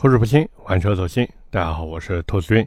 口齿不清，玩车走心。大家好，我是兔子君。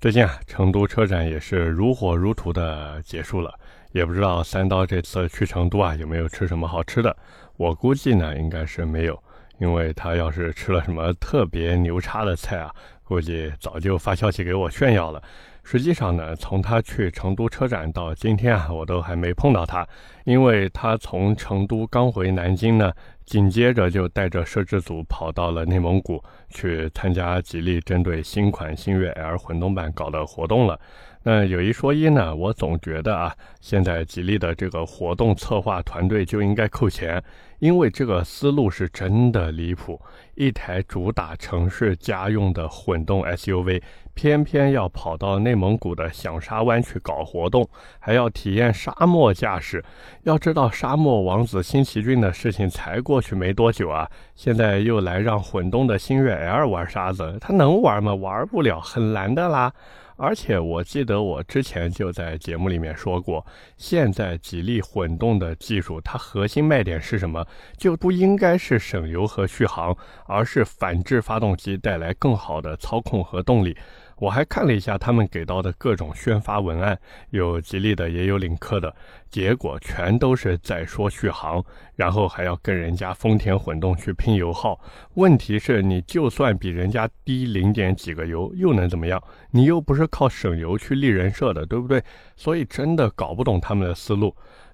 最近啊，成都车展也是如火如荼的结束了，也不知道三刀这次去成都啊有没有吃什么好吃的。我估计呢，应该是没有，因为他要是吃了什么特别牛叉的菜啊，估计早就发消息给我炫耀了。实际上呢，从他去成都车展到今天啊，我都还没碰到他，因为他从成都刚回南京呢。紧接着就带着摄制组跑到了内蒙古去参加吉利针对新款星越 L 混动版搞的活动了。那有一说一呢，我总觉得啊，现在吉利的这个活动策划团队就应该扣钱，因为这个思路是真的离谱。一台主打城市家用的混动 SUV，偏偏要跑到内蒙古的响沙湾去搞活动，还要体验沙漠驾驶。要知道，沙漠王子新奇骏的事情才过去没多久啊，现在又来让混动的星越 L 玩沙子，他能玩吗？玩不了，很难的啦。而且我记得我之前就在节目里面说过，现在吉利混动的技术，它核心卖点是什么？就不应该是省油和续航，而是反制发动机带来更好的操控和动力。我还看了一下他们给到的各种宣发文案，有吉利的，也有领克的，结果全都是在说续航，然后还要跟人家丰田混动去拼油耗。问题是，你就算比人家低零点几个油，又能怎么样？你又不是靠省油去立人设的，对不对？所以真的搞不懂他们的思路。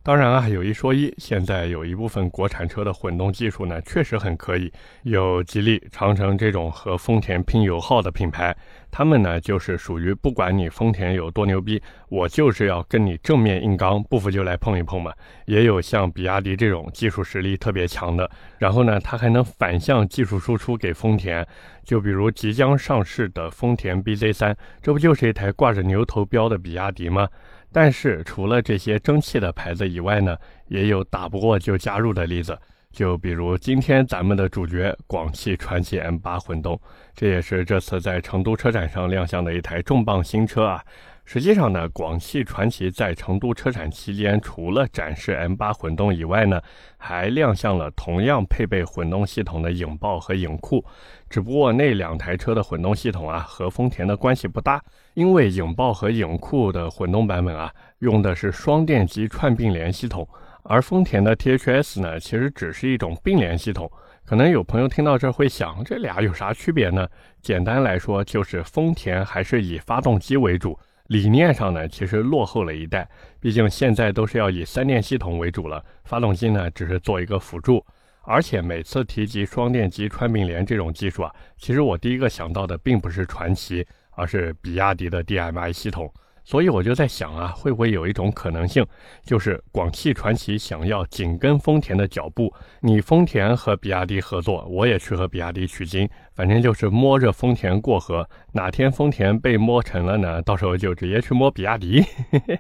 当然啊，有一说一，现在有一部分国产车的混动技术呢，确实很可以。有吉利、长城这种和丰田拼油耗的品牌，他们呢就是属于不管你丰田有多牛逼，我就是要跟你正面硬刚，不服就来碰一碰嘛。也有像比亚迪这种技术实力特别强的，然后呢，它还能反向技术输出给丰田。就比如即将上市的丰田 BZ3，这不就是一台挂着牛头标的比亚迪吗？但是除了这些争气的牌子以外呢，也有打不过就加入的例子。就比如今天咱们的主角广汽传祺 M8 混动，这也是这次在成都车展上亮相的一台重磅新车啊。实际上呢，广汽传祺在成都车展期间，除了展示 M8 混动以外呢，还亮相了同样配备混动系统的影豹和影酷。只不过那两台车的混动系统啊，和丰田的关系不大，因为影豹和影酷的混动版本啊，用的是双电机串并联系统，而丰田的 THS 呢，其实只是一种并联系统。可能有朋友听到这会想，这俩有啥区别呢？简单来说，就是丰田还是以发动机为主。理念上呢，其实落后了一代，毕竟现在都是要以三电系统为主了，发动机呢只是做一个辅助。而且每次提及双电机穿并联这种技术啊，其实我第一个想到的并不是传祺，而是比亚迪的 DMI 系统。所以我就在想啊，会不会有一种可能性，就是广汽传祺想要紧跟丰田的脚步，你丰田和比亚迪合作，我也去和比亚迪取经，反正就是摸着丰田过河。哪天丰田被摸沉了呢？到时候就直接去摸比亚迪。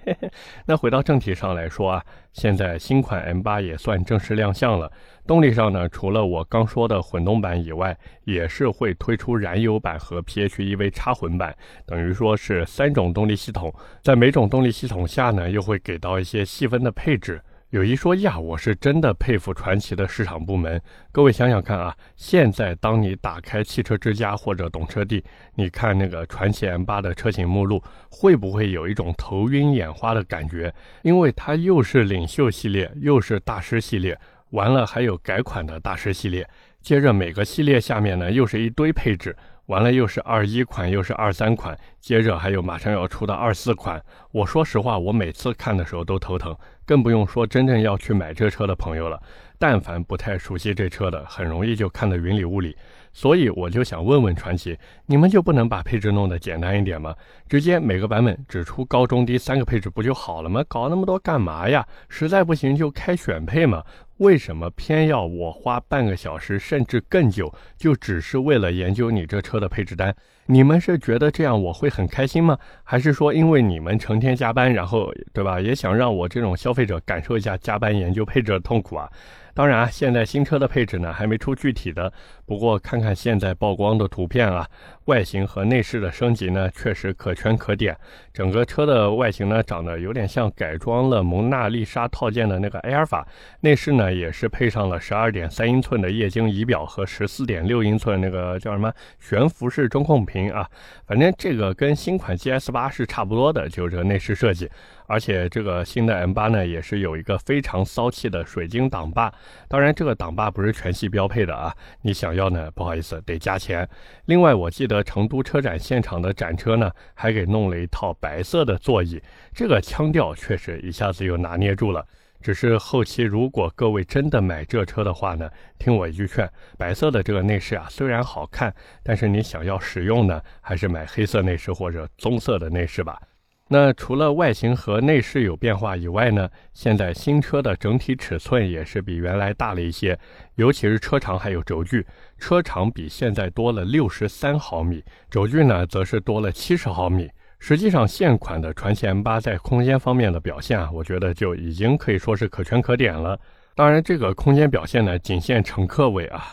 那回到正题上来说啊，现在新款 M8 也算正式亮相了。动力上呢，除了我刚说的混动版以外，也是会推出燃油版和 PHEV 插混版，等于说是三种动力系统，在每种动力系统下呢，又会给到一些细分的配置。有一说一啊，我是真的佩服传祺的市场部门。各位想想看啊，现在当你打开汽车之家或者懂车帝，你看那个传祺 M8 的车型目录，会不会有一种头晕眼花的感觉？因为它又是领袖系列，又是大师系列。完了，还有改款的大师系列，接着每个系列下面呢又是一堆配置，完了又是二一款，又是二三款，接着还有马上要出的二四款。我说实话，我每次看的时候都头疼，更不用说真正要去买这车的朋友了。但凡不太熟悉这车的，很容易就看得云里雾里。所以我就想问问传奇，你们就不能把配置弄得简单一点吗？直接每个版本只出高中低三个配置不就好了吗？搞那么多干嘛呀？实在不行就开选配嘛。为什么偏要我花半个小时甚至更久，就只是为了研究你这车的配置单？你们是觉得这样我会很开心吗？还是说因为你们成天加班，然后对吧，也想让我这种消费者感受一下加班研究配置的痛苦啊？当然啊，现在新车的配置呢还没出具体的，不过看看现在曝光的图片啊，外形和内饰的升级呢，确实可圈可点。整个车的外形呢，长得有点像改装了蒙娜丽莎套件的那个埃尔法。内饰呢，也是配上了十二点三英寸的液晶仪表和十四点六英寸那个叫什么悬浮式中控屏啊。反正这个跟新款 GS 八是差不多的，就是这个内饰设计。而且这个新的 M 八呢，也是有一个非常骚气的水晶挡把。当然，这个挡把不是全系标配的啊，你想要呢，不好意思，得加钱。另外，我记得成都车展现场的展车呢，还给弄了一套白色的座椅，这个腔调确实一下子又拿捏住了。只是后期如果各位真的买这车的话呢，听我一句劝，白色的这个内饰啊，虽然好看，但是你想要实用呢，还是买黑色内饰或者棕色的内饰吧。那除了外形和内饰有变化以外呢，现在新车的整体尺寸也是比原来大了一些，尤其是车长还有轴距，车长比现在多了六十三毫米，轴距呢则是多了七十毫米。实际上，现款的传奇 M8 在空间方面的表现啊，我觉得就已经可以说是可圈可点了。当然，这个空间表现呢，仅限乘客位啊。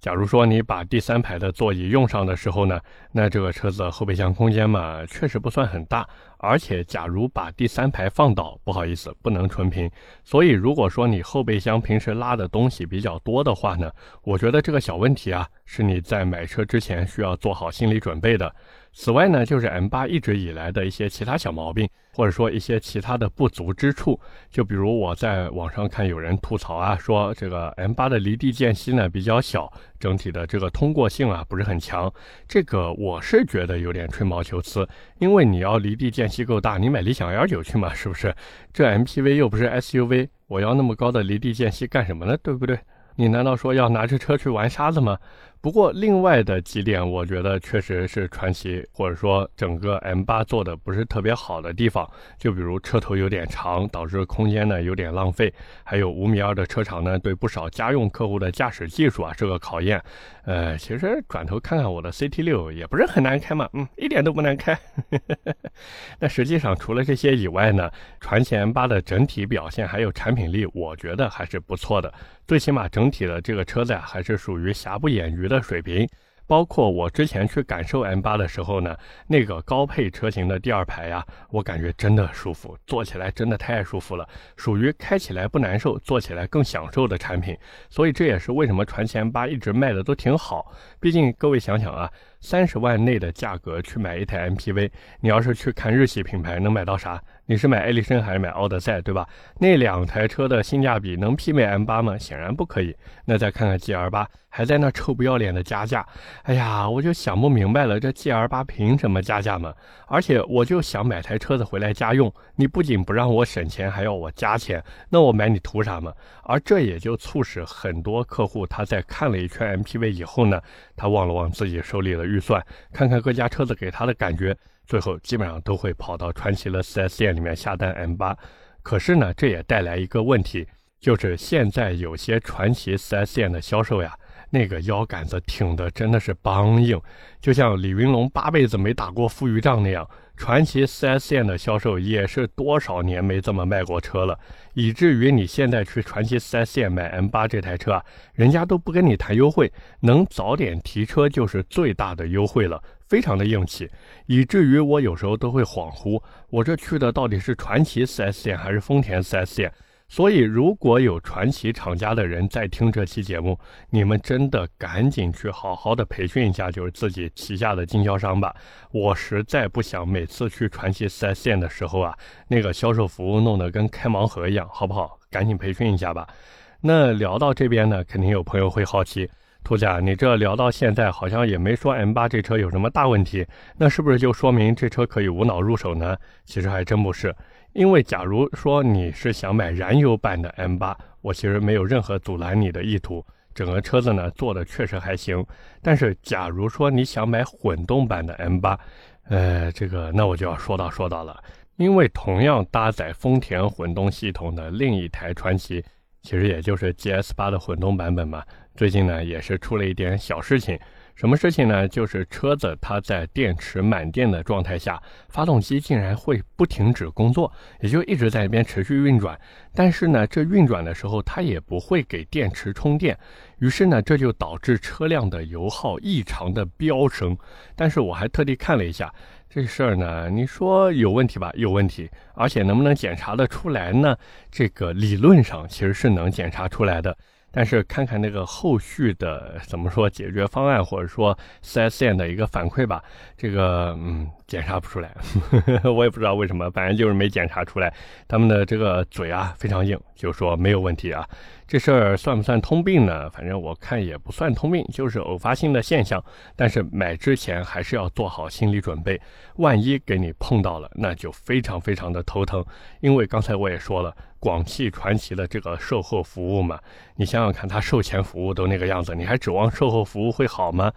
假如说你把第三排的座椅用上的时候呢，那这个车子后备箱空间嘛，确实不算很大。而且，假如把第三排放倒，不好意思，不能纯平。所以，如果说你后备箱平时拉的东西比较多的话呢，我觉得这个小问题啊，是你在买车之前需要做好心理准备的。此外呢，就是 M8 一直以来的一些其他小毛病，或者说一些其他的不足之处。就比如我在网上看有人吐槽啊，说这个 M8 的离地间隙呢比较小，整体的这个通过性啊不是很强。这个我是觉得有点吹毛求疵，因为你要离地间隙够大，你买理想 L9 去嘛，是不是？这 MPV 又不是 SUV，我要那么高的离地间隙干什么呢？对不对？你难道说要拿着车去玩沙子吗？不过，另外的几点，我觉得确实是传奇，或者说整个 M8 做的不是特别好的地方。就比如车头有点长，导致空间呢有点浪费；还有五米二的车长呢，对不少家用客户的驾驶技术啊是个考验。呃，其实转头看看我的 CT6 也不是很难开嘛，嗯，一点都不难开。那实际上除了这些以外呢，传奇 M8 的整体表现还有产品力，我觉得还是不错的。最起码整体的这个车子啊，还是属于瑕不掩瑜的水平。包括我之前去感受 M8 的时候呢，那个高配车型的第二排呀，我感觉真的舒服，坐起来真的太舒服了，属于开起来不难受，坐起来更享受的产品。所以这也是为什么传奇 M8 一直卖的都挺好。毕竟各位想想啊。三十万内的价格去买一台 MPV，你要是去看日系品牌能买到啥？你是买艾力绅还是买奥德赛，对吧？那两台车的性价比能媲美 M8 吗？显然不可以。那再看看 GL8，还在那臭不要脸的加价。哎呀，我就想不明白了，这 GL8 凭什么加价嘛？而且我就想买台车子回来家用，你不仅不让我省钱，还要我加钱，那我买你图啥嘛？而这也就促使很多客户他在看了一圈 MPV 以后呢，他望了望自己手里的。预算看看各家车子给他的感觉，最后基本上都会跑到传奇的 4S 店里面下单 M8。可是呢，这也带来一个问题，就是现在有些传奇 4S 店的销售呀，那个腰杆子挺的真的是梆硬，就像李云龙八辈子没打过富裕仗那样。传奇 4S 店的销售也是多少年没这么卖过车了，以至于你现在去传奇 4S 店买 M8 这台车啊，人家都不跟你谈优惠，能早点提车就是最大的优惠了，非常的硬气，以至于我有时候都会恍惚，我这去的到底是传奇 4S 店还是丰田 4S 店？所以，如果有传奇厂家的人在听这期节目，你们真的赶紧去好好的培训一下，就是自己旗下的经销商吧。我实在不想每次去传奇 4S 店的时候啊，那个销售服务弄得跟开盲盒一样，好不好？赶紧培训一下吧。那聊到这边呢，肯定有朋友会好奇，兔家，你这聊到现在好像也没说 M8 这车有什么大问题，那是不是就说明这车可以无脑入手呢？其实还真不是。因为假如说你是想买燃油版的 M8，我其实没有任何阻拦你的意图。整个车子呢做的确实还行。但是假如说你想买混动版的 M8，呃，这个那我就要说道说道了。因为同样搭载丰田混动系统的另一台传奇，其实也就是 GS8 的混动版本嘛，最近呢也是出了一点小事情。什么事情呢？就是车子它在电池满电的状态下，发动机竟然会不停止工作，也就一直在那边持续运转。但是呢，这运转的时候它也不会给电池充电，于是呢，这就导致车辆的油耗异常的飙升。但是我还特地看了一下这事儿呢，你说有问题吧？有问题，而且能不能检查得出来呢？这个理论上其实是能检查出来的。但是看看那个后续的怎么说解决方案，或者说四 S 店的一个反馈吧，这个嗯检查不出来，我也不知道为什么，反正就是没检查出来。他们的这个嘴啊非常硬，就说没有问题啊。这事儿算不算通病呢？反正我看也不算通病，就是偶发性的现象。但是买之前还是要做好心理准备，万一给你碰到了，那就非常非常的头疼。因为刚才我也说了。广汽传祺的这个售后服务嘛，你想想看，他售前服务都那个样子，你还指望售后服务会好吗？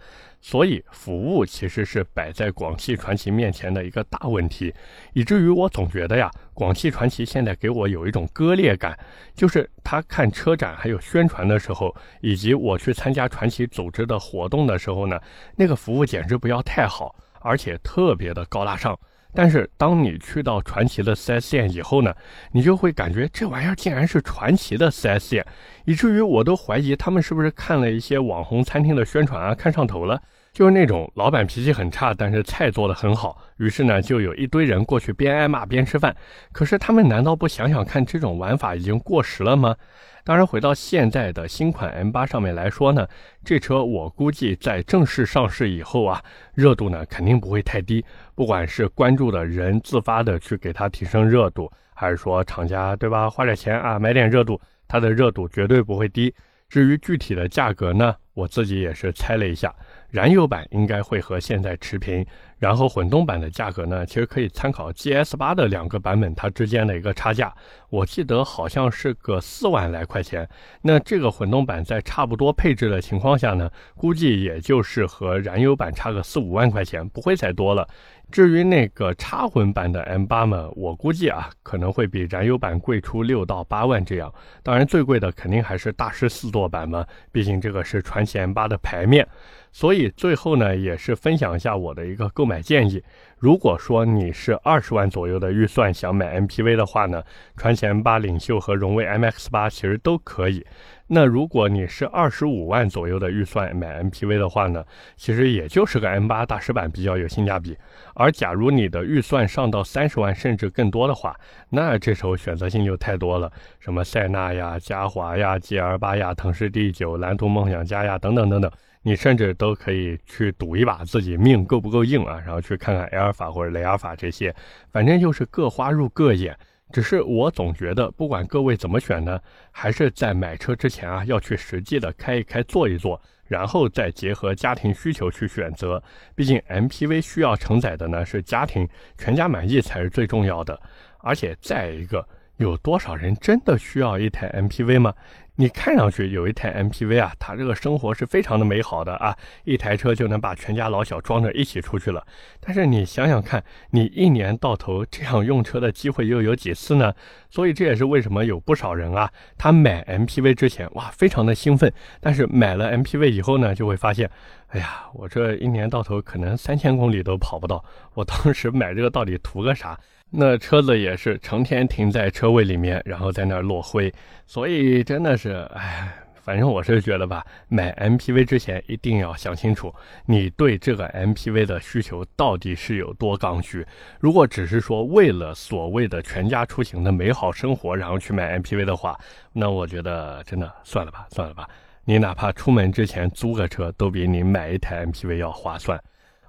所以服务其实是摆在广汽传祺面前的一个大问题，以至于我总觉得呀，广汽传祺现在给我有一种割裂感，就是他看车展还有宣传的时候，以及我去参加传祺组织的活动的时候呢，那个服务简直不要太好，而且特别的高大上。但是当你去到传奇的 4S 店以后呢，你就会感觉这玩意儿竟然是传奇的 4S 店，以至于我都怀疑他们是不是看了一些网红餐厅的宣传啊，看上头了，就是那种老板脾气很差，但是菜做的很好，于是呢就有一堆人过去边挨骂边吃饭。可是他们难道不想想看，这种玩法已经过时了吗？当然，回到现在的新款 M8 上面来说呢，这车我估计在正式上市以后啊，热度呢肯定不会太低。不管是关注的人自发的去给它提升热度，还是说厂家对吧花点钱啊买点热度，它的热度绝对不会低。至于具体的价格呢，我自己也是猜了一下。燃油版应该会和现在持平，然后混动版的价格呢，其实可以参考 GS 八的两个版本它之间的一个差价，我记得好像是个四万来块钱。那这个混动版在差不多配置的情况下呢，估计也就是和燃油版差个四五万块钱，不会再多了。至于那个插混版的 M8 嘛，我估计啊可能会比燃油版贵出六到八万这样。当然最贵的肯定还是大师四座版嘛，毕竟这个是传奇 M8 的牌面。所以最后呢，也是分享一下我的一个购买建议。如果说你是二十万左右的预算想买 MPV 的话呢，传祺 M8 领袖和荣威 MX8 其实都可以。那如果你是二十五万左右的预算买 MPV 的话呢，其实也就是个 M8 大师版比较有性价比。而假如你的预算上到三十万甚至更多的话，那这时候选择性就太多了，什么塞纳呀、嘉华呀、GL8 呀、腾势 D9、蓝图梦想家呀等等等等。你甚至都可以去赌一把自己命够不够硬啊，然后去看看埃尔法或者雷尔法这些，反正就是各花入各眼。只是我总觉得，不管各位怎么选呢，还是在买车之前啊，要去实际的开一开、坐一坐，然后再结合家庭需求去选择。毕竟 MPV 需要承载的呢是家庭，全家满意才是最重要的。而且再一个，有多少人真的需要一台 MPV 吗？你看上去有一台 MPV 啊，它这个生活是非常的美好的啊，一台车就能把全家老小装着一起出去了。但是你想想看，你一年到头这样用车的机会又有几次呢？所以这也是为什么有不少人啊，他买 MPV 之前哇非常的兴奋，但是买了 MPV 以后呢，就会发现，哎呀，我这一年到头可能三千公里都跑不到，我当时买这个到底图个啥？那车子也是成天停在车位里面，然后在那儿落灰，所以真的是，哎，反正我是觉得吧，买 MPV 之前一定要想清楚，你对这个 MPV 的需求到底是有多刚需。如果只是说为了所谓的全家出行的美好生活，然后去买 MPV 的话，那我觉得真的算了吧，算了吧。你哪怕出门之前租个车，都比你买一台 MPV 要划算。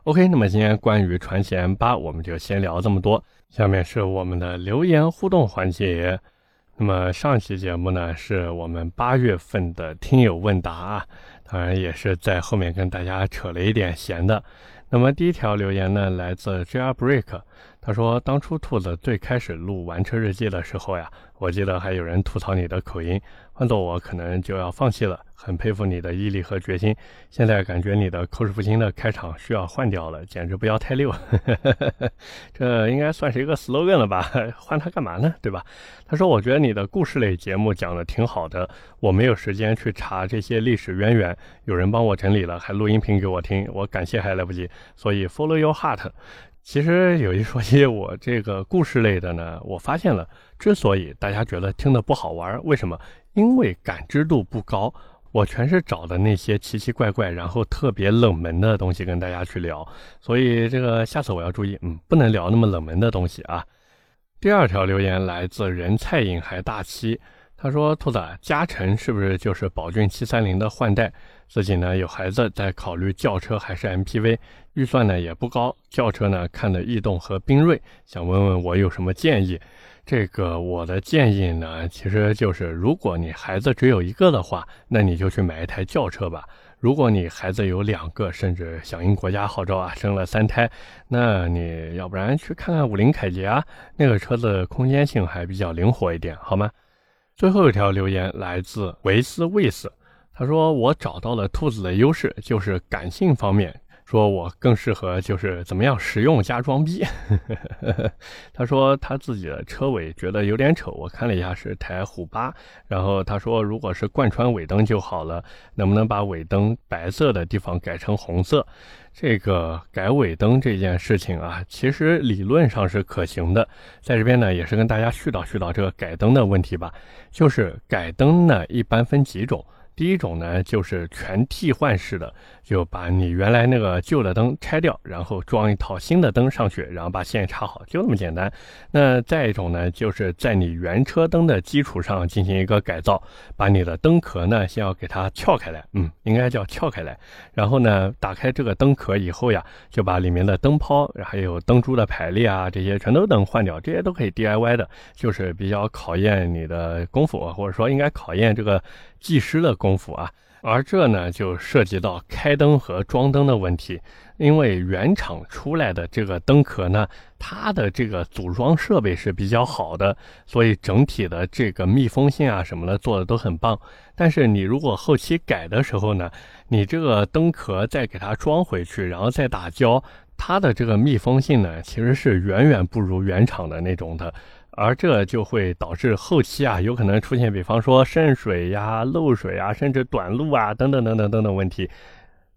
OK，那么今天关于传奇 M 八我们就先聊这么多。下面是我们的留言互动环节。那么上期节目呢，是我们八月份的听友问答啊，当然也是在后面跟大家扯了一点闲的。那么第一条留言呢，来自 JR Break，他说当初兔子最开始录玩车日记的时候呀，我记得还有人吐槽你的口音，换做我可能就要放弃了。很佩服你的毅力和决心，现在感觉你的口齿不清的开场需要换掉了，简直不要太溜。这应该算是一个 slogan 了吧？换它干嘛呢？对吧？他说：“我觉得你的故事类节目讲的挺好的，我没有时间去查这些历史渊源，有人帮我整理了，还录音频给我听，我感谢还来不及，所以 follow your heart。其实有一说一，我这个故事类的呢，我发现了，之所以大家觉得听的不好玩，为什么？因为感知度不高。”我全是找的那些奇奇怪怪，然后特别冷门的东西跟大家去聊，所以这个下次我要注意，嗯，不能聊那么冷门的东西啊。第二条留言来自人菜瘾还大七，他说：“兔子，嘉诚是不是就是宝骏七三零的换代？自己呢有孩子，在考虑轿车还是 MPV，预算呢也不高，轿车呢看的逸动和缤瑞，想问问我有什么建议。”这个我的建议呢，其实就是，如果你孩子只有一个的话，那你就去买一台轿车吧。如果你孩子有两个，甚至响应国家号召啊，生了三胎，那你要不然去看看五菱凯捷啊，那个车子空间性还比较灵活一点，好吗？最后一条留言来自维斯卫斯，他说我找到了兔子的优势，就是感性方面。说我更适合就是怎么样实用加装逼。他说他自己的车尾觉得有点丑，我看了一下是台虎八。然后他说如果是贯穿尾灯就好了，能不能把尾灯白色的地方改成红色？这个改尾灯这件事情啊，其实理论上是可行的。在这边呢，也是跟大家絮叨絮叨这个改灯的问题吧。就是改灯呢，一般分几种。第一种呢，就是全替换式的，就把你原来那个旧的灯拆掉，然后装一套新的灯上去，然后把线插好，就那么简单。那再一种呢，就是在你原车灯的基础上进行一个改造，把你的灯壳呢，先要给它撬开来，嗯，应该叫撬开来。然后呢，打开这个灯壳以后呀，就把里面的灯泡，还有灯珠的排列啊，这些全都能换掉，这些都可以 DIY 的，就是比较考验你的功夫，或者说应该考验这个。技师的功夫啊，而这呢就涉及到开灯和装灯的问题。因为原厂出来的这个灯壳呢，它的这个组装设备是比较好的，所以整体的这个密封性啊什么的做的都很棒。但是你如果后期改的时候呢，你这个灯壳再给它装回去，然后再打胶，它的这个密封性呢，其实是远远不如原厂的那种的。而这就会导致后期啊，有可能出现，比方说渗水呀、漏水啊，甚至短路啊，等等等等等等问题。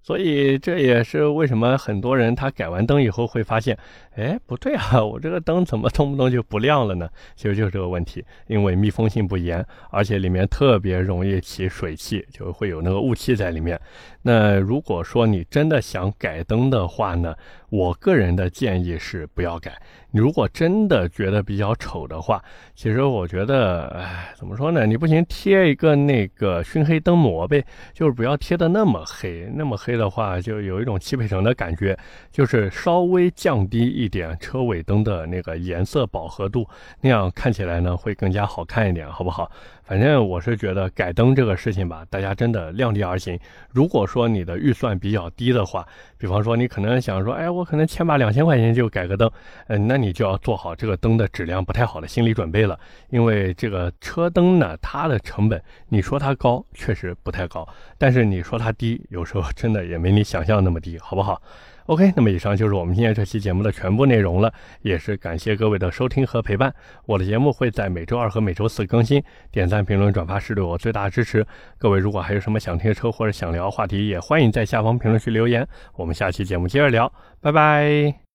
所以这也是为什么很多人他改完灯以后会发现，哎，不对啊，我这个灯怎么动不动就不亮了呢？其实就是这个问题，因为密封性不严，而且里面特别容易起水汽，就会有那个雾气在里面。那如果说你真的想改灯的话呢，我个人的建议是不要改。你如果真的觉得比较丑的话，其实我觉得，哎，怎么说呢？你不行贴一个那个熏黑灯膜呗，就是不要贴的那么黑，那么黑的话就有一种汽配城的感觉，就是稍微降低一点车尾灯的那个颜色饱和度，那样看起来呢会更加好看一点，好不好？反正我是觉得改灯这个事情吧，大家真的量力而行。如果说你的预算比较低的话，比方说你可能想说，哎，我可能千把两千块钱就改个灯，嗯，那你就要做好这个灯的质量不太好的心理准备了。因为这个车灯呢，它的成本，你说它高，确实不太高；但是你说它低，有时候真的也没你想象那么低，好不好？OK，那么以上就是我们今天这期节目的全部内容了，也是感谢各位的收听和陪伴。我的节目会在每周二和每周四更新，点赞、评论、转发是对我最大的支持。各位如果还有什么想听的车或者想聊话题，也欢迎在下方评论区留言。我们下期节目接着聊，拜拜。